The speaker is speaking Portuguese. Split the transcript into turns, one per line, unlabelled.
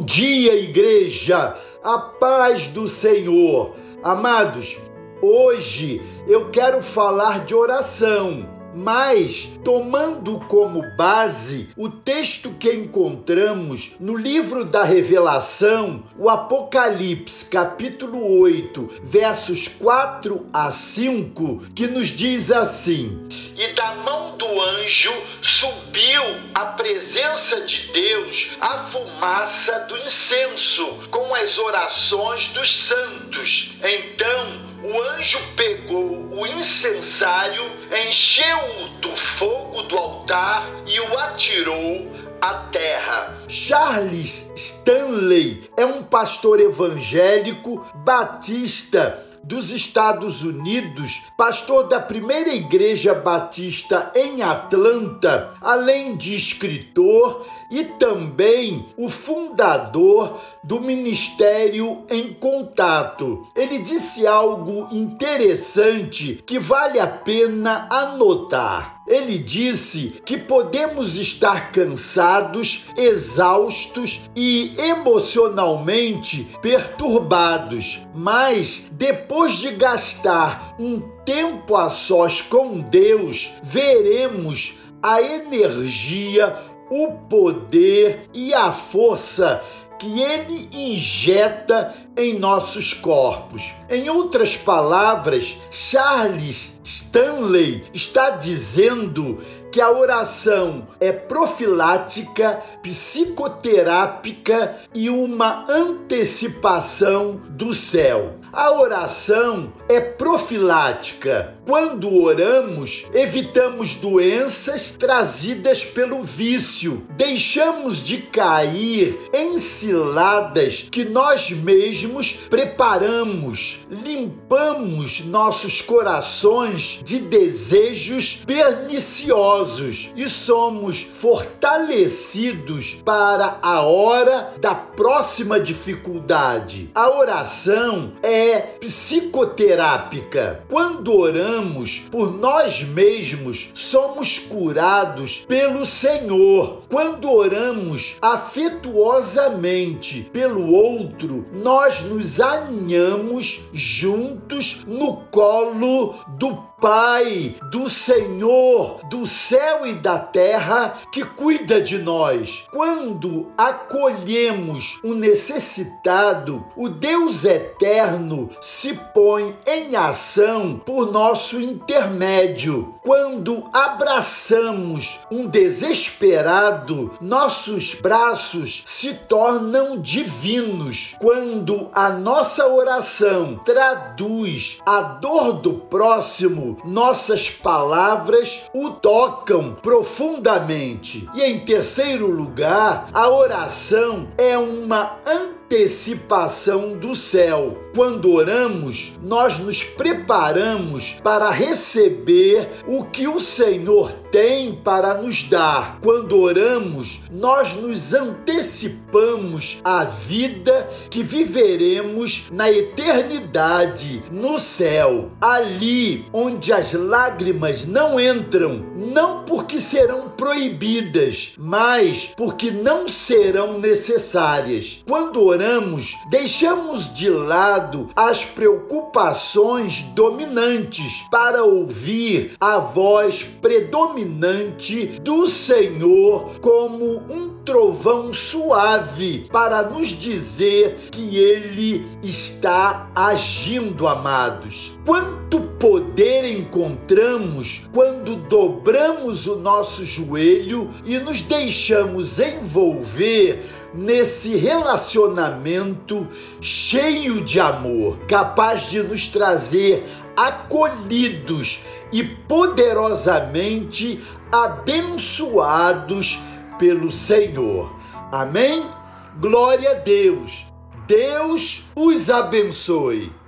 Bom dia, igreja, a paz do Senhor. Amados, hoje eu quero falar de oração mas tomando como base o texto que encontramos no livro da Revelação, o Apocalipse, capítulo 8, versos 4 a 5, que nos diz assim: E da mão do anjo subiu à presença de Deus a fumaça do incenso com as orações dos santos. Então, incensário, encheu-o do fogo do altar e o atirou à terra. Charles Stanley é um pastor evangélico batista dos Estados Unidos, pastor da primeira igreja batista em Atlanta, além de escritor e também o fundador do Ministério em Contato. Ele disse algo interessante que vale a pena anotar. Ele disse que podemos estar cansados, exaustos e emocionalmente perturbados, mas depois de gastar um tempo a sós com Deus, veremos a energia, o poder e a força que ele injeta em nossos corpos. Em outras palavras, Charles Stanley está dizendo que a oração é profilática, psicoterápica e uma antecipação do céu. A oração é profilática. Quando oramos, evitamos doenças trazidas pelo vício, deixamos de cair em ciladas que nós mesmos preparamos, limpamos nossos corações de desejos perniciosos e somos fortalecidos para a hora da próxima dificuldade. A oração é é psicoterápica. Quando oramos por nós mesmos, somos curados pelo Senhor. Quando oramos afetuosamente pelo outro, nós nos aninhamos juntos no colo do Pai, do Senhor, do céu e da terra, que cuida de nós. Quando acolhemos o necessitado, o Deus eterno se põe em ação por nosso intermédio. Quando abraçamos um desesperado, nossos braços se tornam divinos. Quando a nossa oração traduz a dor do próximo, nossas palavras o tocam profundamente. E em terceiro lugar, a oração é uma antecipação do céu. Quando oramos, nós nos preparamos para receber o que o Senhor tem para nos dar. Quando oramos, nós nos antecipamos à vida que viveremos na eternidade, no céu, ali onde as lágrimas não entram, não porque serão proibidas, mas porque não serão necessárias. Quando oramos, deixamos de lado as preocupações dominantes para ouvir a voz predominante do Senhor como um trovão suave para nos dizer que ele está agindo, amados. Quanto poder encontramos quando dobramos o nosso joelho e nos deixamos envolver nesse relacionamento cheio de amor, capaz de nos trazer acolhidos e poderosamente abençoados pelo Senhor. Amém? Glória a Deus. Deus os abençoe.